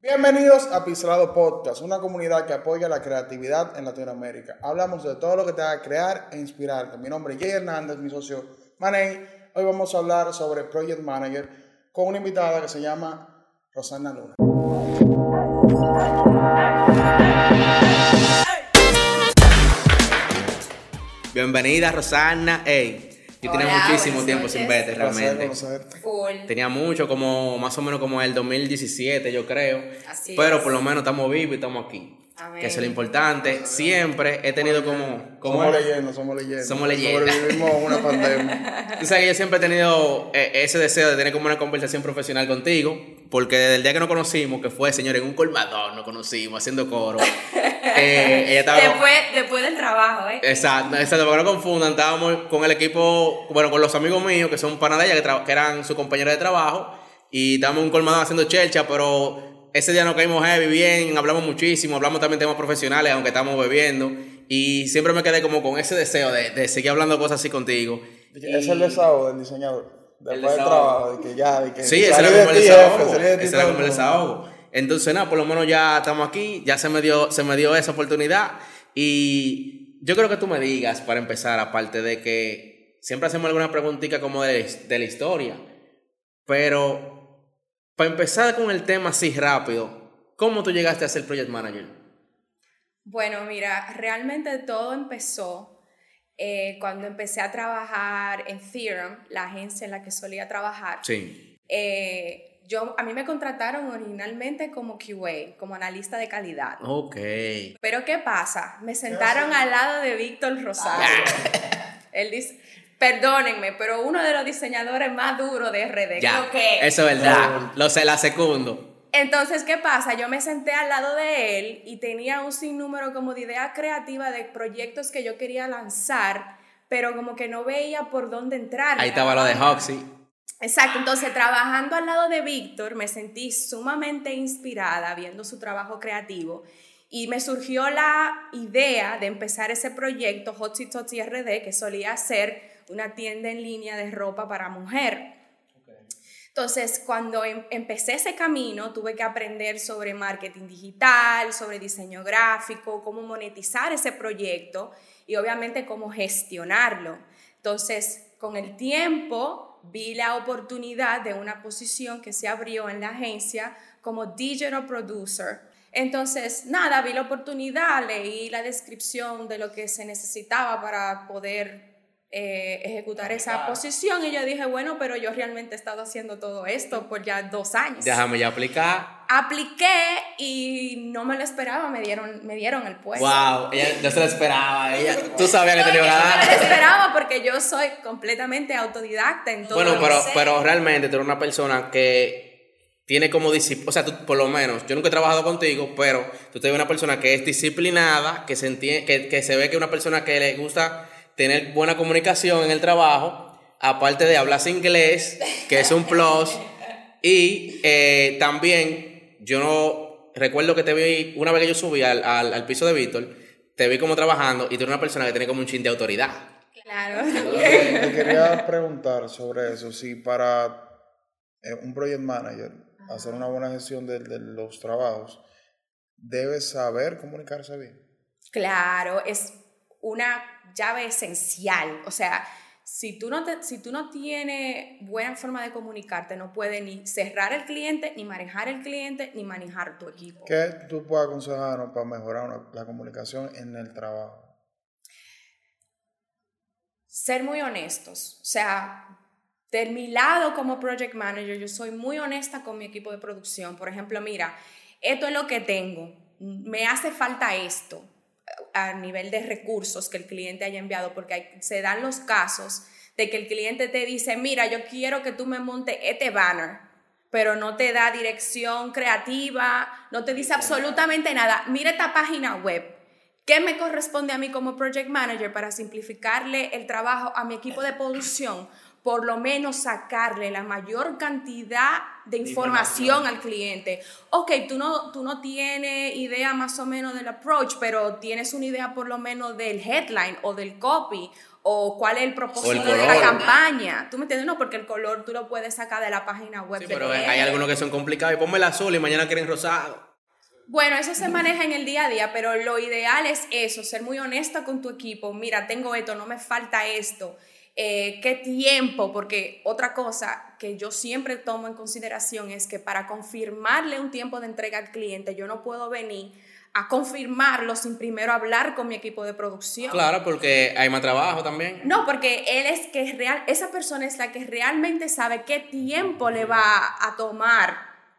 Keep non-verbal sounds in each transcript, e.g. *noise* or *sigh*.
Bienvenidos a Pixelado Podcast, una comunidad que apoya la creatividad en Latinoamérica. Hablamos de todo lo que te haga crear e inspirarte. Mi nombre es Jay Hernández, mi socio Manei. Hoy vamos a hablar sobre Project Manager con una invitada que se llama Rosana Luna. Bienvenida, Rosana. Ey, yo tenía Hola, muchísimo tiempo sin verte, realmente. conocerte. Full. Tenía mucho, como más o menos como el 2017, yo creo. Así Pero es. por lo menos estamos vivos y estamos aquí. Amén. Que eso es lo importante. Siempre he tenido como. como Somos leyendas, somos leyendas. Somos leyendas. Sobrevivimos una *laughs* pandemia. Tú sabes que yo siempre he tenido eh, ese deseo de tener como una conversación profesional contigo, porque desde el día que nos conocimos, que fue, señor, en un colmador nos conocimos, haciendo coro. eh, ella *laughs* estaba... Después, después del trabajo, ¿eh? Exacto, exacto, para que no confundan, estábamos con el equipo, bueno, con los amigos míos que son panas de ella, que, eran su compañera de trabajo, y estábamos en un colmadón haciendo chelcha, pero ese día nos caímos heavy bien, hablamos muchísimo, hablamos también temas profesionales, aunque estamos bebiendo, y siempre me quedé como con ese deseo de, de seguir hablando cosas así contigo. Es el desahogo del diseñador. Después del trabajo, de que ya, de que Sí, ese era como el desahogo. Ese era como el desahogo. Entonces, nada, por lo menos ya estamos aquí, ya se me dio, se me dio esa oportunidad. Y yo creo que tú me digas, para empezar, aparte de que siempre hacemos alguna preguntita como de, de la historia, pero para empezar con el tema así rápido, ¿cómo tú llegaste a ser project manager? Bueno, mira, realmente todo empezó eh, cuando empecé a trabajar en Theorem, la agencia en la que solía trabajar. Sí. Eh, yo, a mí me contrataron originalmente como QA, como analista de calidad. Ok. Pero ¿qué pasa? Me sentaron al lado de Víctor Rosario. Él dice, perdónenme, pero uno de los diseñadores más duros de RD. Ya. creo que Eso es verdad. Lo sé, la secundo. Entonces, ¿qué pasa? Yo me senté al lado de él y tenía un sinnúmero como de ideas creativas de proyectos que yo quería lanzar, pero como que no veía por dónde entrar. Ahí estaba lo de Hoxie. Exacto, entonces trabajando al lado de Víctor me sentí sumamente inspirada viendo su trabajo creativo y me surgió la idea de empezar ese proyecto Hotsy Totsy RD que solía ser una tienda en línea de ropa para mujer. Entonces, cuando em- empecé ese camino, tuve que aprender sobre marketing digital, sobre diseño gráfico, cómo monetizar ese proyecto y obviamente cómo gestionarlo. Entonces, con el tiempo, vi la oportunidad de una posición que se abrió en la agencia como digital producer. Entonces, nada, vi la oportunidad, leí la descripción de lo que se necesitaba para poder eh, ejecutar esa posición y yo dije, bueno, pero yo realmente he estado haciendo todo esto por ya dos años. Déjame ya aplicar. Apliqué y no me lo esperaba, me dieron, me dieron el puesto. Wow, ella no se lo esperaba. Ella, tú sabías que te iba a no me lo esperaba porque yo soy completamente autodicta en todo Bueno, pero, pero realmente tú eres una persona que tiene como disciplina. O sea, tú, por lo menos, yo nunca he trabajado contigo, pero tú te ves una persona que es disciplinada, que se, entiende, que, que se ve que es una persona que le gusta tener buena comunicación en el trabajo, aparte de hablar inglés, que es un plus. Y eh, también, yo no recuerdo que te vi, una vez que yo subí al, al, al piso de Víctor, te vi como trabajando y tú eres una persona que tiene como un chin de autoridad. Claro. Te *laughs* quería preguntar sobre eso, si para eh, un project manager hacer una buena gestión de, de los trabajos, debe saber comunicarse bien. Claro, es una llave esencial. O sea, si tú, no te- si tú no tienes buena forma de comunicarte, no puedes ni cerrar el cliente, ni manejar el cliente, ni manejar tu equipo. ¿Qué tú puedes aconsejarnos para mejorar una- la comunicación en el trabajo? ser muy honestos. O sea, de mi lado como project manager, yo soy muy honesta con mi equipo de producción. Por ejemplo, mira, esto es lo que tengo, me hace falta esto a nivel de recursos que el cliente haya enviado, porque hay- se dan los casos de que el cliente te dice, mira, yo quiero que tú me montes este banner, pero no te da dirección creativa, no te dice absolutamente nada. Mira esta página web. ¿Qué me corresponde a mí como project manager para simplificarle el trabajo a mi equipo de *clears throat* producción? Por lo menos sacarle la mayor cantidad de información al cliente. Ok, tú no, tú no tienes idea más o menos del approach, pero tienes una idea por lo menos del headline o del copy o cuál es el propósito el de la campaña. ¿Tú me entiendes? No, porque el color tú lo puedes sacar de la página web. Sí, pero él. hay algunos que son complicados y ponme el azul y mañana quieren rosado. Bueno, eso se maneja en el día a día, pero lo ideal es eso, ser muy honesta con tu equipo. Mira, tengo esto, no me falta esto. Eh, ¿Qué tiempo? Porque otra cosa que yo siempre tomo en consideración es que para confirmarle un tiempo de entrega al cliente, yo no puedo venir a confirmarlo sin primero hablar con mi equipo de producción. Claro, porque hay más trabajo también. No, porque él es que es real, esa persona es la que realmente sabe qué tiempo le va a tomar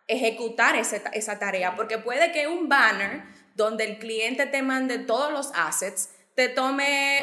ejecutar ese- esa tarea, porque puede que un banner donde el cliente te mande todos los assets te tome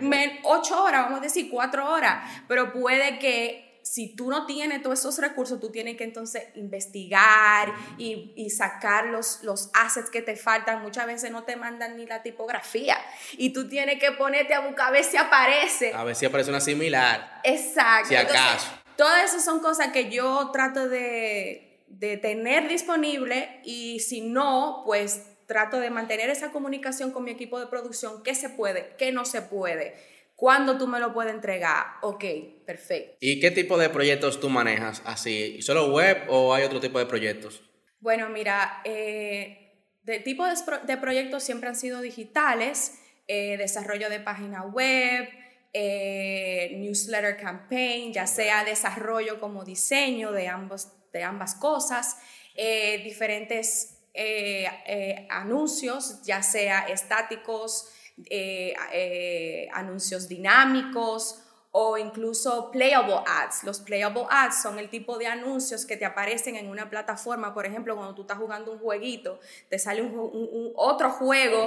men- ocho horas, vamos a decir cuatro horas, pero puede que si tú no tienes todos esos recursos, tú tienes que entonces investigar y, y sacar los, los assets que te faltan. Muchas veces no te mandan ni la tipografía y tú tienes que ponerte a buscar a ver si aparece. A ver si aparece una similar. Exacto. Si acaso. todas esas son cosas que yo trato de, de tener disponible y si no, pues trato de mantener esa comunicación con mi equipo de producción, qué se puede, qué no se puede, cuándo tú me lo puedes entregar. Ok, perfecto. ¿Y qué tipo de proyectos tú manejas así? ¿Solo web o hay otro tipo de proyectos? Bueno, mira, eh, de tipo de, pro- de proyectos siempre han sido digitales, eh, desarrollo de página web, eh, newsletter campaign, ya sea desarrollo como diseño de, ambos, de ambas cosas, eh, diferentes eh, eh, anuncios, ya sea estáticos, eh, eh, anuncios dinámicos o incluso playable ads. Los playable ads son el tipo de anuncios que te aparecen en una plataforma, por ejemplo, cuando tú estás jugando un jueguito, te sale un, ju- un- un otro juego.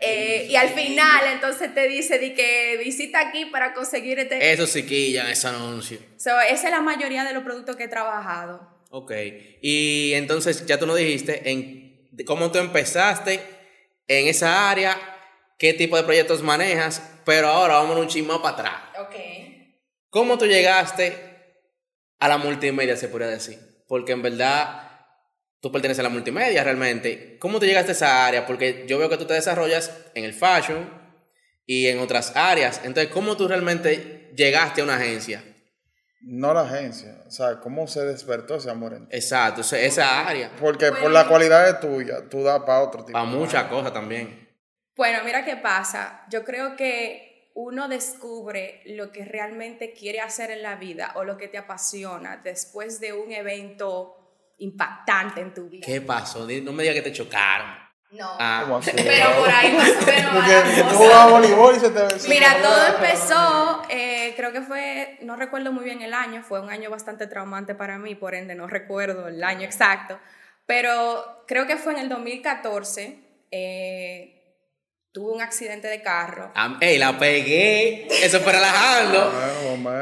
eh, y al final entonces te dice de que visita aquí para conseguir este... Eso sí quillan, ese anuncio. So, esa es la mayoría de los productos que he trabajado. Ok. Y entonces ya tú nos dijiste en cómo tú empezaste en esa área, qué tipo de proyectos manejas, pero ahora vamos un chisme para atrás. Ok. ¿Cómo tú llegaste a la multimedia, se podría decir? Porque en verdad tú perteneces a la multimedia realmente. ¿Cómo tú llegaste a esa área? Porque yo veo que tú te desarrollas en el fashion y en otras áreas. Entonces, ¿cómo tú realmente llegaste a una agencia? No la agencia. O sea, ¿cómo se despertó ese amor en ti? Exacto, o sea, esa área. Porque por Bueno. la cualidad de tuya, tú das para otro tipo. Para muchas cosas también. Bueno, mira qué pasa. Yo creo que uno descubre lo que realmente quiere hacer en la vida o lo que te apasiona después de un evento impactante en tu vida. ¿Qué pasó? No me digas que te chocaron. No. Ah. Pero por ahí más o menos Porque tú cosa. jugabas voleibol y se te Mira, todo empezó, eh, creo que fue, no recuerdo muy bien el año, fue un año bastante traumante para mí, por ende no recuerdo el año exacto, pero creo que fue en el 2014, eh, tuve un accidente de carro ¡Ey, la pegué! Eso fue relajando. *laughs*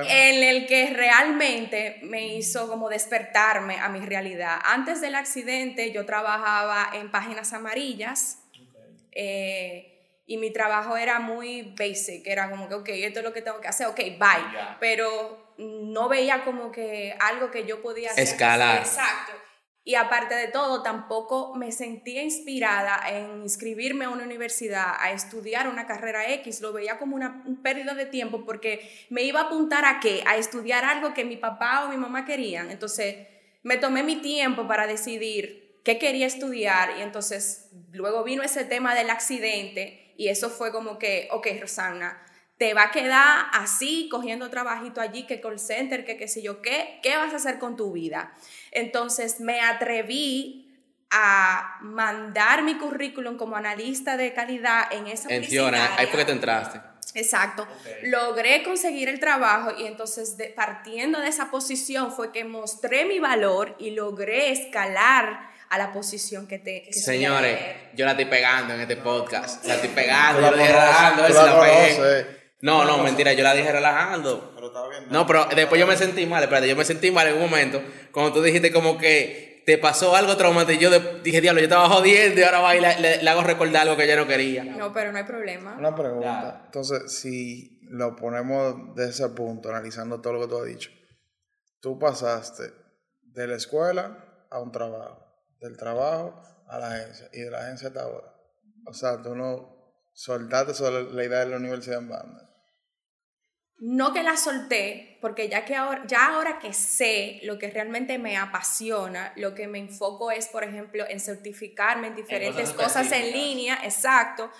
En el que realmente me hizo como despertarme a mi realidad. Antes del accidente yo trabajaba en páginas amarillas eh, y mi trabajo era muy basic, era como que, ok, esto es lo que tengo que hacer, ok, bye, Ya. pero no veía como que algo que yo podía hacer. Escalar. Exacto. Y aparte de todo, tampoco me sentía inspirada en inscribirme a una universidad, a estudiar una carrera X. Lo veía como una un pérdida de tiempo porque me iba a apuntar a qué? A estudiar algo que mi papá o mi mamá querían. Entonces, me tomé mi tiempo para decidir qué quería estudiar y entonces luego vino ese tema del accidente y eso fue como que, ok, Rosana, te va a quedar así, cogiendo trabajito allí, que call center, que qué sé yo qué, ¿qué vas a hacer con tu vida? Entonces me atreví a mandar mi currículum como analista de calidad en esa En Fiona, ahí fue que te entraste. Exacto. Logré conseguir el trabajo y entonces de- partiendo de esa posición fue que mostré mi valor y logré escalar a la posición que te... que Señores, yo la estoy pegando en este podcast. La estoy pegando, yo la dije relajando, a ver tú si la la pegué. No, no, mentira, yo la dije relajando. Pero está bien. No, pero después yo me sentí mal, espérate, yo me sentí mal en un momento, cuando tú dijiste como que te pasó algo traumático, y yo dije, diablo, yo estaba jodiendo y ahora va y le, le- le hago recordar algo que yo no quería. No, pero no hay problema. Una pregunta. Ya. Entonces, si lo ponemos de ese punto, analizando todo lo que tú has dicho, tú pasaste de la escuela a un trabajo, del trabajo a la agencia y de la agencia hasta ahora. O sea, tú no soltaste sobre la idea de la universidad en banda. no que la solté, porque ya que ahora, ya ahora que sé lo que realmente me apasiona, lo que me enfoco es, por ejemplo, en certificarme en diferentes cosas, en línea, exacto.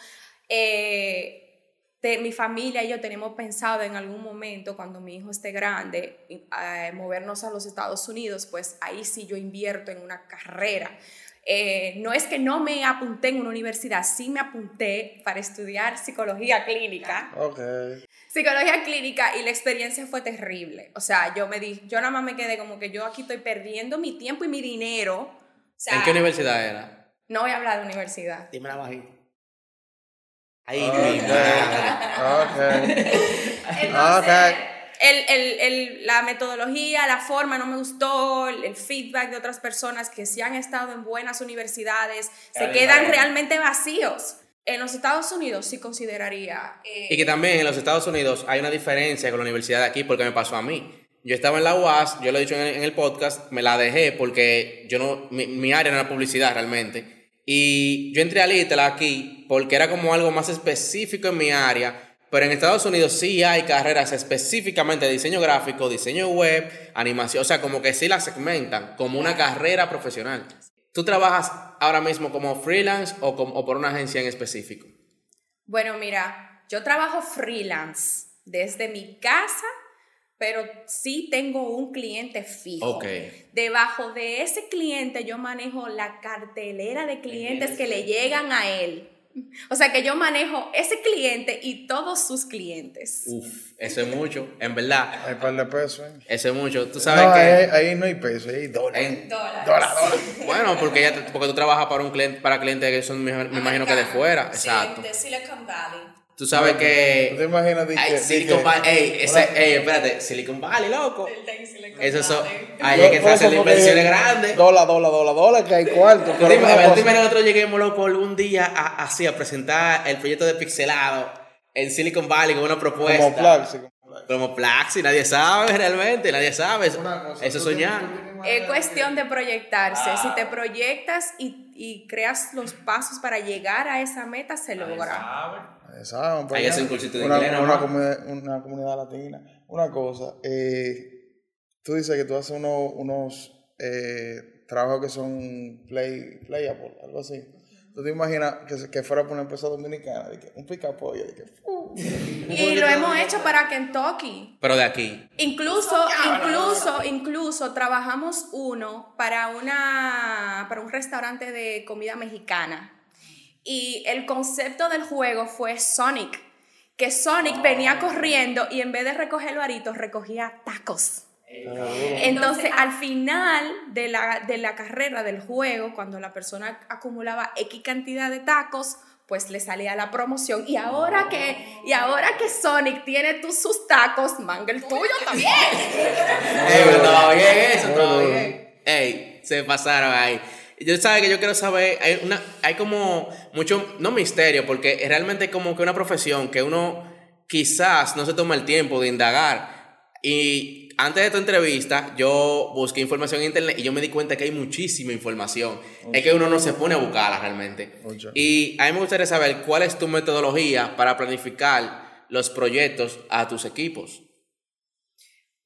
Eh, mi familia y yo tenemos pensado en algún momento, cuando mi hijo esté grande, eh, movernos a los Estados Unidos, pues ahí sí yo invierto en una carrera. Eh, no es que no me apunté en una universidad, sí me apunté para estudiar psicología clínica. Ok. Psicología clínica y la experiencia fue terrible. O sea, yo me di, yo nada más me quedé como que yo aquí estoy perdiendo mi tiempo y mi dinero. ¿En qué universidad era? No voy a hablar de universidad. Dime la bajita. Ahí, okay. Entonces, el, el, el, la metodología, la forma no me gustó, el, feedback de otras personas que sí han estado en buenas universidades, se quedan realmente vacíos. En los Estados Unidos sí consideraría... Eh, y que también en los Estados Unidos hay una diferencia con la universidad de aquí porque me pasó a mí. Yo estaba en la UAS, yo lo he dicho en el, podcast, me la dejé porque yo no, mi, mi área no era publicidad realmente. Y yo entré a Little aquí porque era como algo más específico en mi área pero en Estados Unidos sí hay carreras específicamente de diseño gráfico, diseño web, animación, o sea, como que sí las segmentan como una carrera profesional. ¿Tú trabajas ahora mismo como freelance o, como, por una agencia en específico? Bueno, mira, yo trabajo freelance desde mi casa, pero sí tengo un cliente fijo. Okay. Debajo de ese cliente yo manejo la cartelera de clientes que le llegan a él. O sea que yo manejo ese cliente y todos sus clientes. Uf, eso es mucho, en verdad. Hay par de pesos. ¿eh? Eso es mucho. Tú sabes no, que. Ahí, ahí, no hay pesos, ahí hay dólares. Dólares. Dólares. Bueno, porque, ya, porque tú trabajas para un cliente, para clientes que son, me, imagino que de fuera. Exacto. de Silicon Valley. Tú sabes que. ¿Tú te imaginas de que, Silicon Valley. Ey, ese, ey, espérate, Silicon Valley, loco. Eso son. Ahí es que se hacen inversiones grandes. Dólar, dólar, dólar, dólar, que hay cuarto. Tú te imaginas nosotros lleguemos, loco, algún día a, así a presentar el proyecto de Pixelado en Silicon Valley con una propuesta. Como Plaxi. Como Plaxi, nadie sabe realmente, nadie sabe. Eso es soñar. Es cuestión de proyectarse. Si te proyectas y, y creas los pasos para llegar a esa meta, se logra. Saben, Ahí es un cursito de una, inglés, una, comunidad, una comunidad latina. Una cosa, eh, tú dices que tú haces unos, unos eh, trabajos que son play, playable, algo así. ¿Tú te imaginas que, que fuera por una empresa dominicana? De que un pica pollo. De que, uh, Y lo hemos hecho para Kentucky. Pero de aquí. Incluso, incluso, incluso trabajamos uno para una para un restaurante de comida mexicana. Y el concepto del juego fue Sonic. Que Sonic venía corriendo y en vez de recoger aritos, recogía tacos. Entonces, al final de la, de la carrera del juego, cuando la persona acumulaba X cantidad de tacos, pues le salía la promoción. Y ahora que, y ahora que Sonic tiene tus sus tacos, manga el tuyo también. *laughs* Ey, pero estaba bien eso, estaba bien. Ey, se pasaron ahí. Yo sabes que yo quiero saber, hay, una, hay como mucho, no misterio, porque es realmente como que una profesión que uno quizás no se toma el tiempo de indagar. Y antes de tu entrevista, yo busqué información en internet y yo me di cuenta que hay muchísima información. Es que uno no se pone a buscarla realmente. Y a mí me gustaría saber cuál es tu metodología para planificar los proyectos a tus equipos.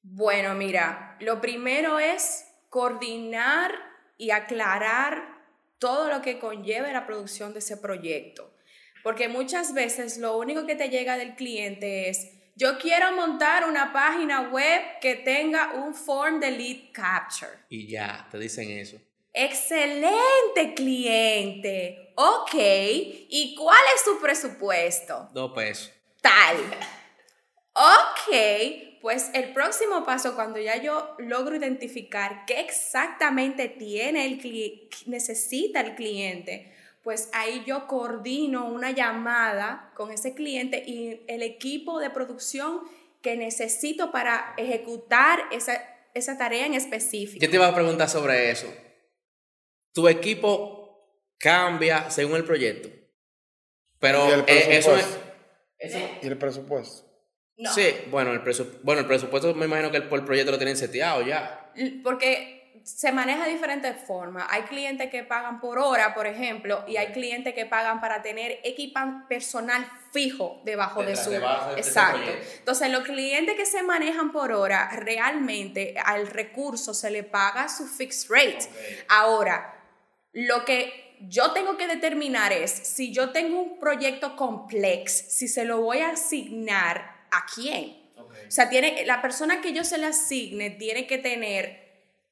Bueno, mira, lo primero es coordinar y aclarar todo lo que conlleve la producción de ese proyecto. Porque muchas veces lo único que te llega del cliente es, yo quiero montar una página web que tenga un form de lead capture. Y ya, te dicen eso. Excelente cliente. Ok, ¿y cuál es su presupuesto? Dos pesos. Tal. Ok, pues el próximo paso, cuando ya yo logro identificar qué exactamente tiene el necesita el cliente, pues ahí yo coordino una llamada con ese cliente y el equipo de producción que necesito para ejecutar esa, esa tarea en específico. Yo te iba a preguntar sobre eso. ¿Tu equipo cambia según el proyecto? Pero ¿Y el eh, eso es... presupuesto? eso- ¿Y el presupuesto? No. Sí, bueno el, presu- bueno, el presupuesto me imagino que el, por el proyecto lo tienen seteado ya. L- Porque se maneja de diferentes formas. Hay clientes que pagan por hora, por ejemplo, y hay clientes que pagan para tener equipan personal fijo debajo de su... Exacto. Entonces, los clientes que se manejan por hora, realmente al recurso se le paga su fixed rate. Ahora, lo que yo tengo que determinar es si yo tengo un proyecto complejo, si se lo voy a asignar a quién. O sea, tiene, la persona que yo se le asigne tiene que tener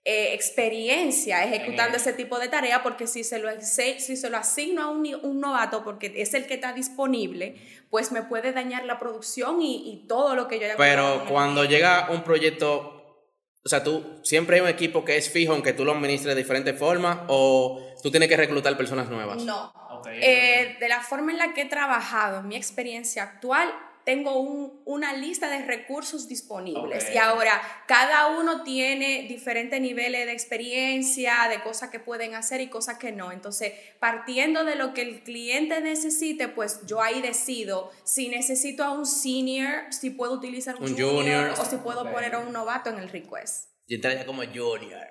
eh, experiencia ejecutando ese tipo de tarea, porque si se lo, si se lo asigno a un, un, novato, porque es el que está disponible, pues me puede dañar la producción y, y todo lo que yo haya Pero cuando llega un proyecto, o sea, tú siempre hay un equipo que es fijo, aunque tú lo administres de diferentes formas, o tú tienes que reclutar personas nuevas. No. Eh, de la forma en la que he trabajado, mi experiencia actual, tengo un, una lista de recursos disponibles y ahora cada uno tiene diferentes niveles de experiencia, de cosas que pueden hacer y cosas que no. Entonces, partiendo de lo que el cliente necesite, pues yo ahí decido si necesito a un senior, si puedo utilizar un, junior, o si puedo poner a un novato en el request. Yo entraría como junior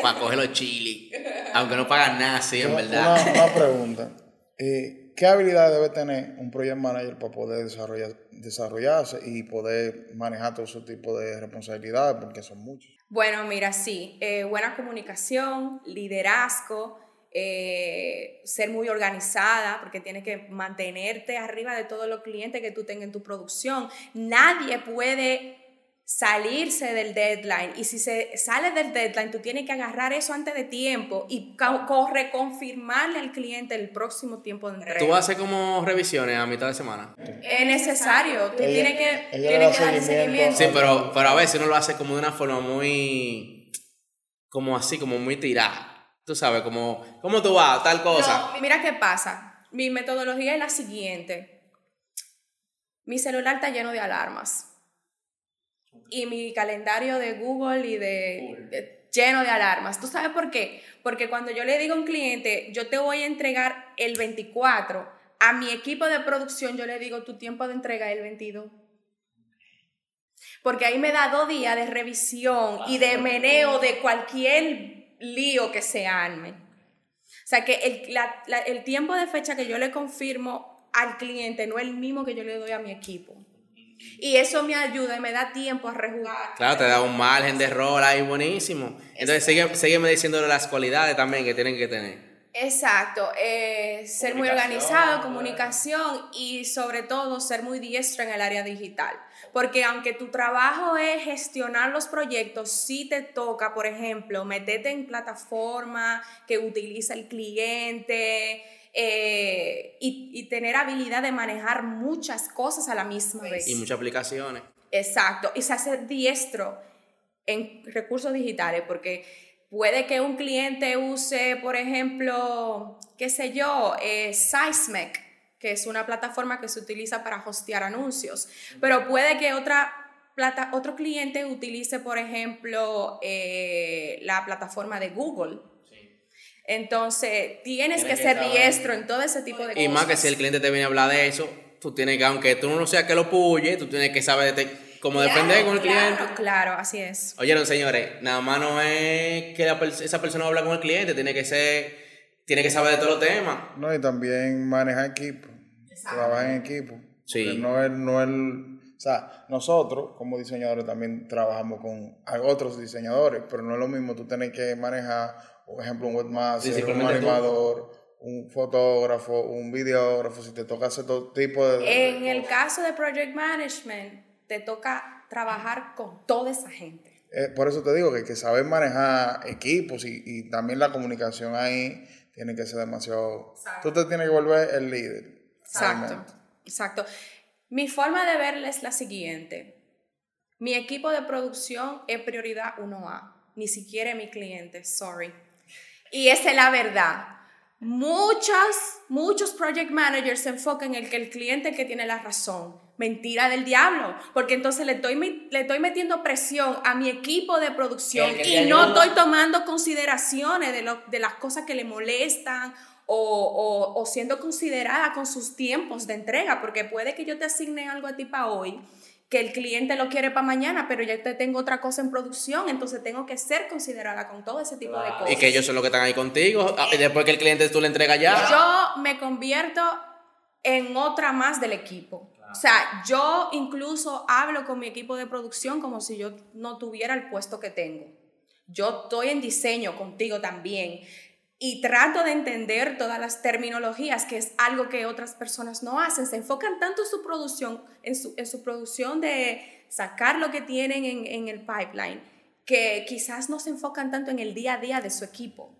para coger los chili, aunque no pagan nada, sí, en verdad. Una, una pregunta. Eh, ¿Qué habilidades debe tener un project manager para poder desarrollar, desarrollarse y poder manejar todo ese tipo de responsabilidades? Porque son muchos. Bueno, mira, sí, eh, buena comunicación, liderazgo, eh, ser muy organizada, porque tienes que mantenerte arriba de todos los clientes que tú tengas en tu producción. Nadie puede salirse del deadline. Y si se sale del deadline, tú tienes que agarrar eso antes de tiempo y corre confirmarle al cliente el próximo tiempo de entrega. ¿Tú haces como revisiones a mitad de semana? Es necesario. Tú tienes que, tienes que darle seguimiento. Sí, pero, pero a veces uno lo hace como de una forma muy... como así, como muy tirada. Tú sabes, como, ¿cómo tú vas? Tal cosa. No, mira qué pasa. Mi metodología es la siguiente. Mi celular está lleno de alarmas y mi calendario de Google y de, lleno de alarmas. ¿Tú sabes por qué? Porque cuando yo le digo a un cliente, yo te voy a entregar el 24, a mi equipo de producción yo le digo, tu tiempo de entrega es el 22. Porque ahí me da dos días de revisión y de meneo de cualquier lío que se arme. O sea que el, el tiempo de fecha que yo le confirmo al cliente no es el mismo que yo le doy a mi equipo. Y eso me ayuda y me da tiempo a rejugar. Claro, te da un margen de error ahí buenísimo. Entonces, sigue, sígueme diciendo las cualidades también que tienen que tener. Exacto, eh, ser muy organizado, comunicación y sobre todo ser muy diestro en el área digital. Porque aunque tu trabajo es gestionar los proyectos, sí te toca, por ejemplo, meterte en plataforma que utiliza el cliente, eh, y, tener habilidad de manejar muchas cosas a la misma vez. Y muchas aplicaciones. Exacto, y se hace diestro en recursos digitales, porque puede que un cliente use, por ejemplo, qué sé yo, eh, Sizmec, que es una plataforma que se utiliza para hostear anuncios, pero puede que otra plata, otro cliente utilice, por ejemplo, eh, la plataforma de Google entonces, tienes, que, ser diestro en todo ese tipo de cosas. Y más que si el cliente te viene a hablar de eso, tú tienes que, aunque tú no seas que lo puye, tú tienes que saber cómo defender con el cliente. Claro, así es. Oyeron, señores, nada más no es que esa persona habla con el cliente, tiene que ser, tiene que saber de todos los temas. No, y también manejar equipo, trabajar en equipo. Sí. No es, no es, o sea, nosotros como diseñadores también trabajamos con otros diseñadores, pero no es lo mismo tú tener que manejar por ejemplo, un webmaster, un animador, un fotógrafo, un videógrafo, si te toca hacer todo tipo de... En el caso de Project Management, te toca trabajar con toda esa gente. Eh, por eso te digo que, que saber manejar equipos y, y, también la comunicación ahí tiene que ser demasiado... Tú te tienes que volver el líder. Exacto, exacto. Mi forma de verla es la siguiente. Mi equipo de producción es prioridad 1A, ni siquiera mi cliente, sorry. Y esa es la verdad. Muchos, muchos project managers se enfocan en el que el cliente que tiene la razón. Mentira del diablo, porque entonces le estoy, le estoy metiendo presión a mi equipo de producción y no estoy tomando consideraciones de, lo, de las cosas que le molestan o, o, siendo considerada con sus tiempos de entrega, porque puede que yo te asigne algo a ti para hoy que el cliente lo quiere para mañana, pero ya te tengo otra cosa en producción, entonces tengo que ser considerada con todo ese tipo de cosas. Y que ellos son los que están ahí contigo, ah, y después que el cliente tú le entregas ya. Yo me convierto en otra más del equipo. O sea, yo incluso hablo con mi equipo de producción como si yo no tuviera el puesto que tengo. Yo estoy en diseño contigo también y trato de entender todas las terminologías, que es algo que otras personas no hacen. Se enfocan tanto en su producción, en su, en su producción de sacar lo que tienen en, en, el pipeline, que quizás no se enfocan tanto en el día a día de su equipo.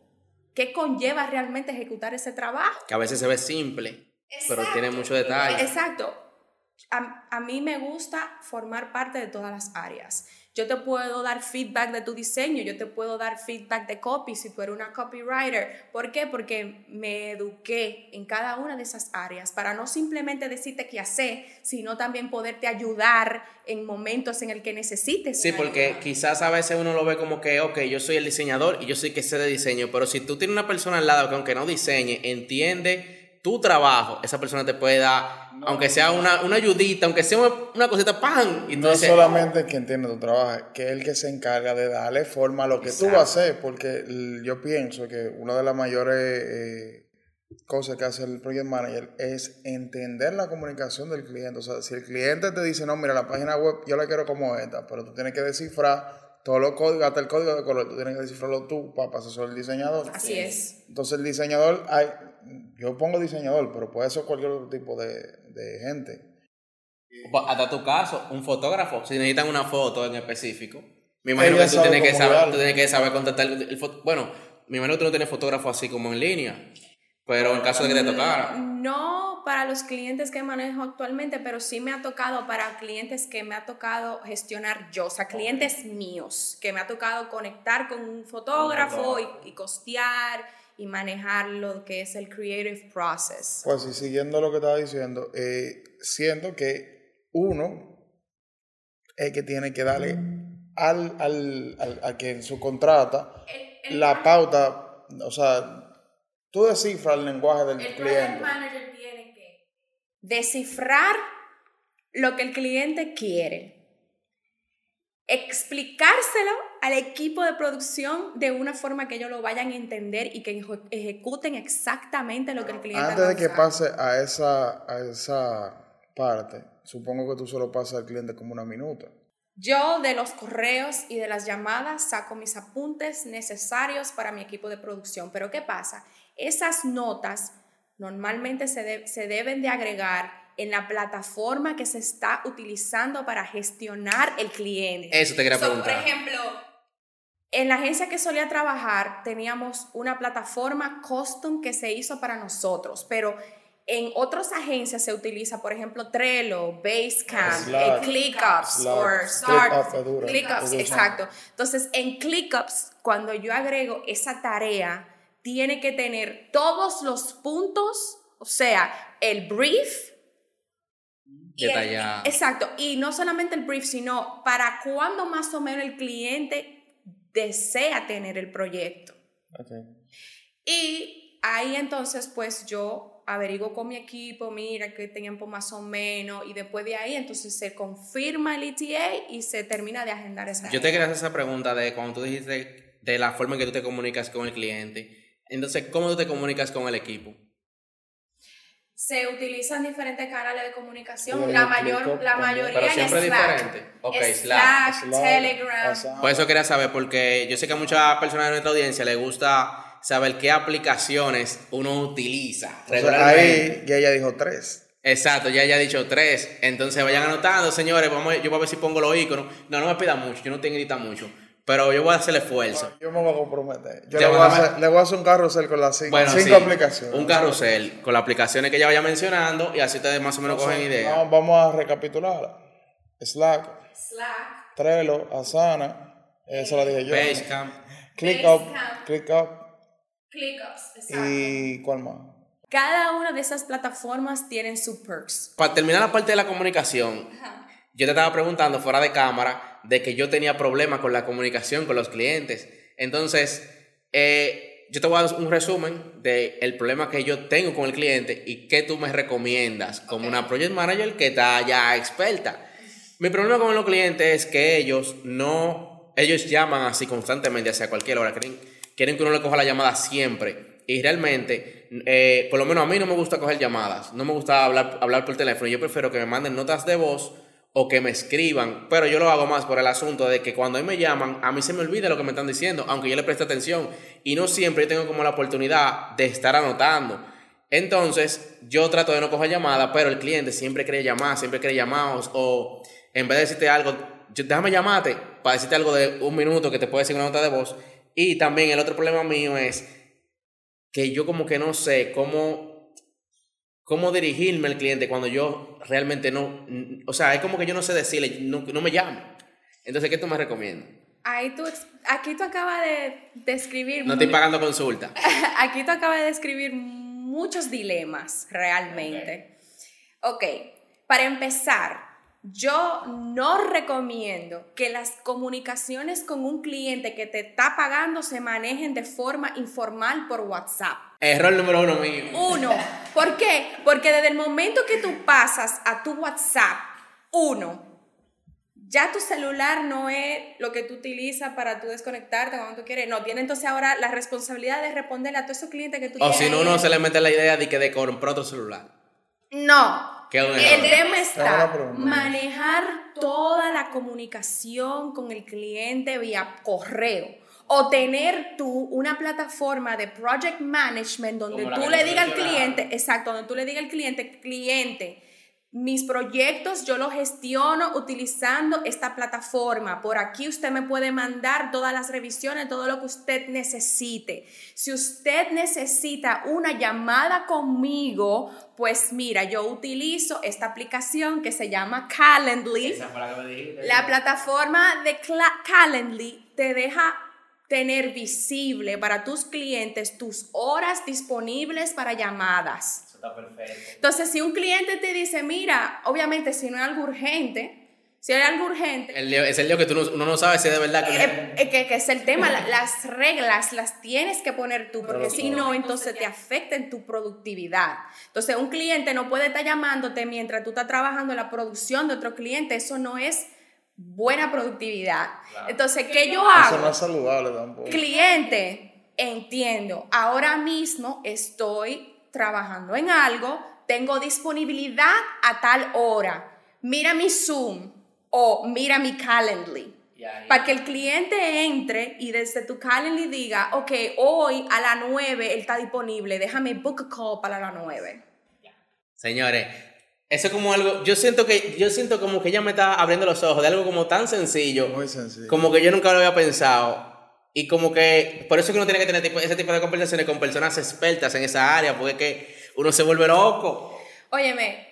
¿Qué conlleva realmente ejecutar ese trabajo? Que a veces se ve simple, pero tiene mucho detalle. Exacto. A, a mí me gusta formar parte de todas las áreas. Yo te puedo dar feedback de tu diseño, yo te puedo dar feedback de copy si tú eres una copywriter. ¿Por qué? Porque me eduqué en cada una de esas áreas para no simplemente decirte qué hacer, sino también poderte ayudar en momentos en el que necesites. Sí, porque quizás a veces uno lo ve como que, ok, yo soy el diseñador y yo soy que sé de diseño, pero si tú tienes una persona al lado que aunque no diseñe, entiende tu trabajo, esa persona te puede dar, aunque sea una, una, ayudita, aunque sea una, cosita, ¡pam! Y no solamente que entiende tu trabajo, que es el que se encarga de darle forma a lo que tú vas a hacer, porque yo pienso que una de las mayores eh, cosas que hace el project manager es entender la comunicación del cliente. O sea, si el cliente te dice, no, mira, la página web yo la quiero como esta, pero tú tienes que descifrar todos los códigos, hasta el código de color, tú tienes que descifrarlo tú para pasar el diseñador. Así es. Entonces el diseñador, hay, yo pongo diseñador, pero puede ser cualquier otro tipo de, de gente. Hasta tu caso, un fotógrafo, si necesitan una foto en específico, me imagino que tú tienes que, saber, tú tienes que saber contactar el, Bueno, me imagino que tú no tienes fotógrafo así como en línea, pero en caso de que te tocara. No para los clientes que manejo actualmente, pero sí me ha tocado para clientes que me ha tocado gestionar yo, o sea, clientes míos, que me ha tocado conectar con un fotógrafo y, y costear y manejar lo que es el creative process. Pues sí, siguiendo lo que estaba diciendo, eh, siento que uno es que tiene que darle al, al, al a quien su contrata la pauta, o sea, tú descifras el lenguaje del el cliente. El manager tiene que descifrar lo que el cliente quiere explicárselo al equipo de producción de una forma que ellos lo vayan a entender y que ejecuten exactamente lo que el cliente Antes de que pase a esa, a esa parte, supongo que tú solo pasas al cliente como una minuta. Yo de los correos y de las llamadas saco mis apuntes necesarios para mi equipo de producción. Pero ¿qué pasa? Esas notas normalmente se, se deben de agregar en la plataforma que se está utilizando para gestionar el cliente. Eso te quería preguntar. Por ejemplo, en la agencia que solía trabajar teníamos una plataforma custom que se hizo para nosotros, pero en otras agencias se utiliza, por ejemplo, Trello, Basecamp, eh, ClickUps o Start. ClickUps, exacto. Entonces, en ClickUps, cuando yo agrego esa tarea, tiene que tener todos los puntos, o sea, el brief, detallado. exacto. Y no solamente el brief, sino para cuándo más o menos el cliente desea tener el proyecto. Okay. Y ahí entonces, pues yo averiguo con mi equipo, mira qué tiempo más o menos, y después de ahí entonces se confirma el ETA y se termina de agendar esa. Yo te quería hacer esa pregunta de cuando tú dijiste de la forma en que tú te comunicas con el cliente. Entonces, ¿cómo tú te comunicas con el equipo? Se utilizan diferentes canales de comunicación. la, mayor, la mayoría Pero siempre Slack. diferente. Ok, Slack, Slack, Telegram. Por eso quería saber, porque yo sé que a muchas personas de nuestra audiencia les gusta saber qué aplicaciones uno utiliza. O sea, ahí ya ella dijo tres. Exacto, ya ya ha dicho tres. Entonces vayan anotando, señores. Vamos, yo voy a ver si pongo los iconos. No, no me pidan mucho, yo no tengo que editar mucho. Pero yo voy a hacer el esfuerzo. Yo me voy a comprometer. Yo le voy a, hacer, le voy a, hacer, un carrusel con las cinco, cinco aplicaciones. Un carrusel con las aplicaciones que ella vaya mencionando y así ustedes más o menos cogen ideas. No, vamos a recapitular. Slack. Slack. Trello, Asana. Esa la dije yo. Basecamp. ClickUp. ClickUp. ClickUps, exacto. ¿Y cuál más? Cada una de esas plataformas tienen sus perks. Para terminar la parte de la comunicación, Ajá. yo te estaba preguntando fuera de cámara de que yo tenía problemas con la comunicación con los clientes. Entonces, eh, yo te voy a dar un resumen del el problema que yo tengo con el cliente y qué tú me recomiendas como una project manager que está ya experta. Mi problema con los clientes es que ellos no, ellos llaman así constantemente, hacia cualquier hora, quieren, quieren que uno le coja la llamada siempre. Y realmente, eh, por lo menos a mí no me gusta coger llamadas, no me gusta hablar, hablar por teléfono, yo prefiero que me manden notas de voz o que me escriban, pero yo lo hago más por el asunto de que cuando a mí me llaman, a mí se me olvida lo que me están diciendo, aunque yo le preste atención, y no siempre tengo como la oportunidad de estar anotando. Entonces, yo trato de no coger llamadas, pero el cliente siempre quiere llamar, siempre quiere llamados, o en vez de decirte algo, déjame llamarte para decirte algo de un minuto que te puede decir una nota de voz. Y también el otro problema mío es que yo como que no sé cómo, cómo dirigirme al cliente cuando yo realmente no, o sea, es como que yo no sé decirle, no, no me llame. Entonces, ¿qué tú me recomiendas? Ahí tú, aquí tú acabas de describir... No estoy pagando consulta. *laughs* aquí tú acabas de describir muchos dilemas realmente. ok, para empezar, yo no recomiendo que las comunicaciones con un cliente que te está pagando se manejen de forma informal por WhatsApp. Error número uno mío. Uno. ¿Por qué? Porque desde el momento que tú pasas a tu WhatsApp, uno, ya tu celular no es lo que tú utilizas para tú desconectarte cuando tú quieres. No, tiene entonces ahora la responsabilidad de responderle a todos esos clientes que tú O si no, uno se le mete la idea de que de comprar otro celular. No. Qué. El tema está manejar toda la comunicación con el cliente vía correo o tener tú una plataforma de project management donde Como tú le digas al cliente, exacto, donde tú le digas al cliente, cliente, mis proyectos yo los gestiono utilizando esta plataforma. Por aquí usted me puede mandar todas las revisiones, todo lo que usted necesite. Si usted necesita una llamada conmigo, pues mira, yo utilizo esta aplicación que se llama Calendly. La plataforma de Calendly te deja tener visible para tus clientes tus horas disponibles para llamadas. Está perfecto. Entonces, si un cliente te dice, mira, obviamente si no es algo urgente, si hay algo urgente, El lío- es el lío que tú no, uno no sabe si es de verdad que... eh, eh, que, que es el tema, la- las reglas las tienes que poner tú, porque si no, entonces te afecta en tu productividad. Entonces, un cliente no puede estar llamándote mientras tú estás trabajando en la producción de otro cliente, eso no es buena productividad. Entonces, ¿qué yo hago? Eso no es saludable tampoco. Cliente, entiendo, ahora mismo estoy trabajando en algo, tengo disponibilidad a tal hora. Mira mi Zoom o mira mi Calendly. Para que el cliente entre y desde tu Calendly diga, ok, hoy a las 9 él está disponible, déjame book a call para las 9. Señores, eso es como algo... Yo siento que yo siento como que ella me está abriendo los ojos de algo como tan sencillo. Muy sencillo. Como que yo nunca lo había pensado. Y como que... Por eso es que uno tiene que tener tipo- ese tipo de conversaciones con personas expertas en esa área. Porque es que uno se vuelve loco. Óyeme,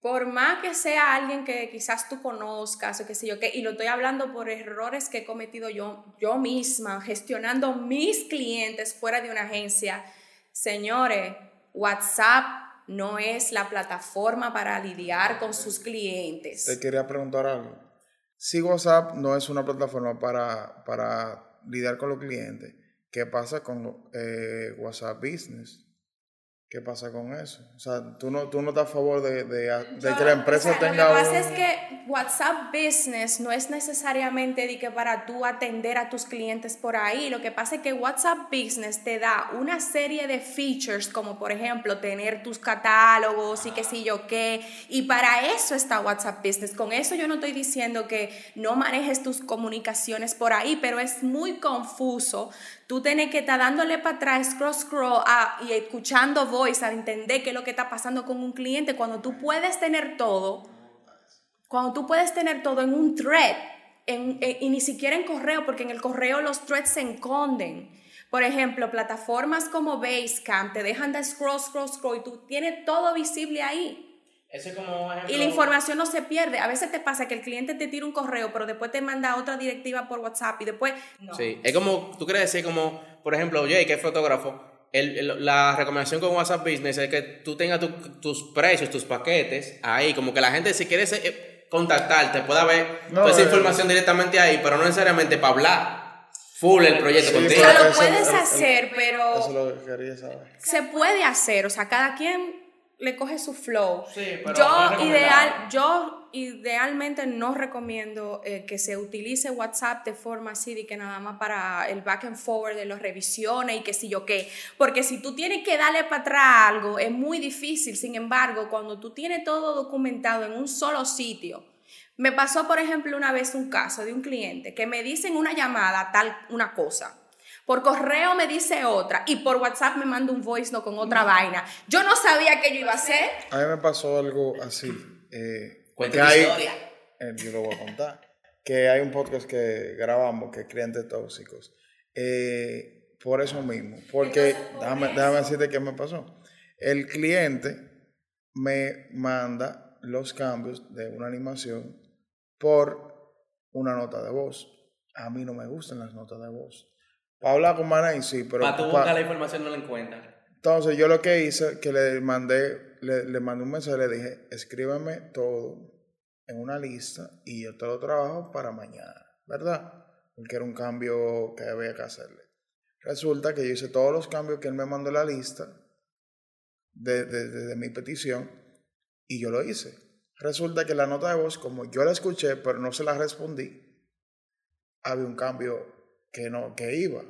por más que sea alguien que quizás tú conozcas o qué sé yo qué, y lo estoy hablando por errores que he cometido yo, yo misma, gestionando mis clientes fuera de una agencia, señores, WhatsApp no es la plataforma para lidiar con sus clientes. Te quería preguntar algo. Si WhatsApp no es una plataforma para, para lidiar con los clientes, ¿qué pasa con eh, WhatsApp Business? ¿Qué pasa con eso? O sea, tú no, tú no estás a favor de, de- de que la empresa O sea, tenga Lo que pasa un- es que WhatsApp Business no es necesariamente de que para tú atender a tus clientes por ahí. Lo que pasa es que WhatsApp Business te da una serie de features, como por ejemplo tener tus catálogos y qué sé yo qué. Y para eso está WhatsApp Business. Con eso yo no estoy diciendo que no manejes tus comunicaciones por ahí, pero es muy confuso. Tú tienes que estar dándole para atrás, scroll, scroll, ah, y escuchando voice, a entender qué es lo que está pasando con un cliente cuando tú puedes tener todo cuando tú puedes tener todo en un thread y ni siquiera en correo, porque en el correo los threads se esconden. Por ejemplo, plataformas como Basecamp te dejan de scroll, scroll, scroll y tú tienes todo visible ahí. Eso es como... Y la información no se pierde. A veces te pasa que el cliente te tira un correo, pero después te manda otra directiva por WhatsApp y después... No. Sí, es como, tú quieres decir como, por ejemplo, Jay, que es fotógrafo, el- el- la recomendación con WhatsApp Business es que tú tengas tu- tus precios, tus paquetes ahí, como que la gente si quiere eh, contactarte pueda ver No, toda esa eh, información directamente ahí, pero no necesariamente para hablar full el proyecto Sí, contigo. O sea, lo Eso- puedes hacer, pero... Eso es lo que quería saber. se puede hacer, o sea, cada quien le coge su flow. Sí, pero yo, ideal, yo idealmente no recomiendo eh, que se utilice WhatsApp de forma así, de que nada más para el back and forward de las revisiones y que si yo qué. Porque si tú tienes que darle para atrás algo, es muy difícil. Sin embargo, cuando tú tienes todo documentado en un solo sitio, me pasó, por ejemplo, una vez un caso de un cliente que me dice en una llamada tal una cosa. Por correo me dice otra y por WhatsApp me manda un voice no con otra vaina. Yo no sabía qué yo iba a hacer. A mí me pasó algo así. Eh, que hay- historia. eh, yo lo voy a contar. Que hay un podcast que grabamos que es Clientes Tóxicos. Eh, por eso mismo. Porque, déjame, déjame decirte qué me pasó. El cliente me manda los cambios de una animación por una nota de voz. A mí no me gustan las notas de voz. Para hablar con Manay, sí, pero... Para tú pa- buscar la información no la encuentras. entonces yo lo que hice, que le mandé, le, le mandé un mensaje, le dije, escríbeme todo en una lista y yo te lo trabajo para mañana, ¿verdad? Porque era un cambio que había que hacerle. Resulta que yo hice todos los cambios que él me mandó en la lista de, de- de- de mi petición y yo lo hice. Resulta que la nota de voz, como yo la escuché, pero no se la respondí, había un cambio que no, que iba.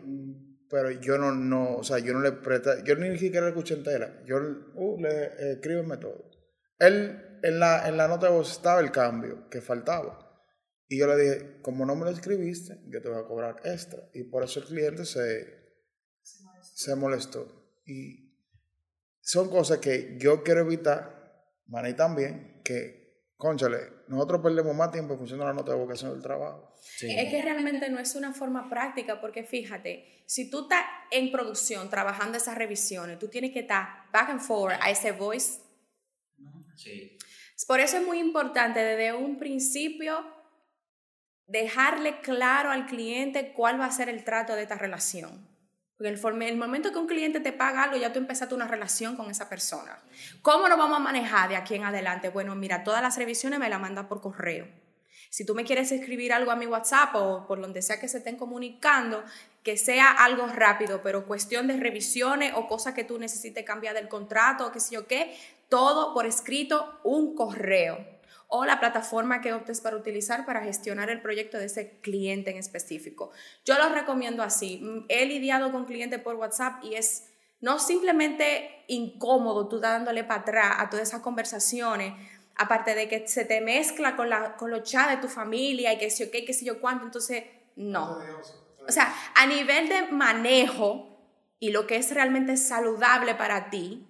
Pero yo no, no, o sea, yo no le presté, yo ni siquiera la escuché entera. Yo, uh, le eh, escríbeme todo. Él, en la, en la nota de voz estaba el cambio que faltaba. Y yo le dije, como no me lo escribiste, yo te voy a cobrar extra. Y por eso el cliente se, se molestó. Y son cosas que yo quiero evitar, Manny también, que, conchale, nosotros perdemos más tiempo en función de la nota de voz que haciendo el trabajo. Sí. Es que realmente no es una forma práctica porque fíjate, si tú estás en producción trabajando esas revisiones, tú tienes que estar back and forward a ese voice. Sí. Por eso es muy importante desde un principio dejarle claro al cliente cuál va a ser el trato de esta relación. Porque el, el momento que un cliente te paga algo, ya tú empezaste una relación con esa persona. ¿Cómo lo vamos a manejar de aquí en adelante? Bueno, mira, todas las revisiones me las mandas por correo. Si tú me quieres escribir algo a mi WhatsApp o por donde sea que se estén comunicando, que sea algo rápido, pero cuestión de revisiones o cosas que tú necesites cambiar del contrato o qué sé yo qué, todo por escrito, un correo o la plataforma que optes para utilizar para gestionar el proyecto de ese cliente en específico. Yo lo recomiendo así. He lidiado con clientes por WhatsApp y es no simplemente incómodo tú dándole para atrás a todas esas conversaciones, aparte de que se te mezcla con, la, con los chats de tu familia y que sé yo qué, qué sé yo cuánto, entonces no. O sea, a nivel de manejo y lo que es realmente saludable para ti,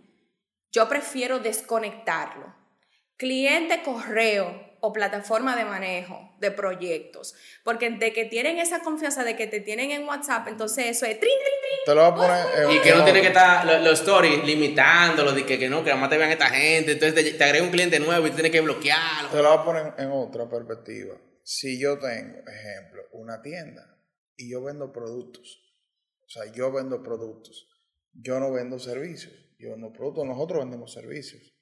yo prefiero desconectarlo. Cliente correo o plataforma de manejo de proyectos, porque de que tienen esa confianza de que te tienen en WhatsApp, entonces eso es trin, trin, trin. Te lo voy a poner en Y que no en tiene que estar lo- los stories limitándolo, de que, que no, que además te vean esta gente, entonces te, te agrega un cliente nuevo y tú tienes que bloquearlo. Te lo voy a poner en otra perspectiva. Si yo tengo, ejemplo, una tienda y yo vendo productos, o sea, yo vendo productos, yo no vendo servicios, yo vendo productos, nosotros vendemos servicios.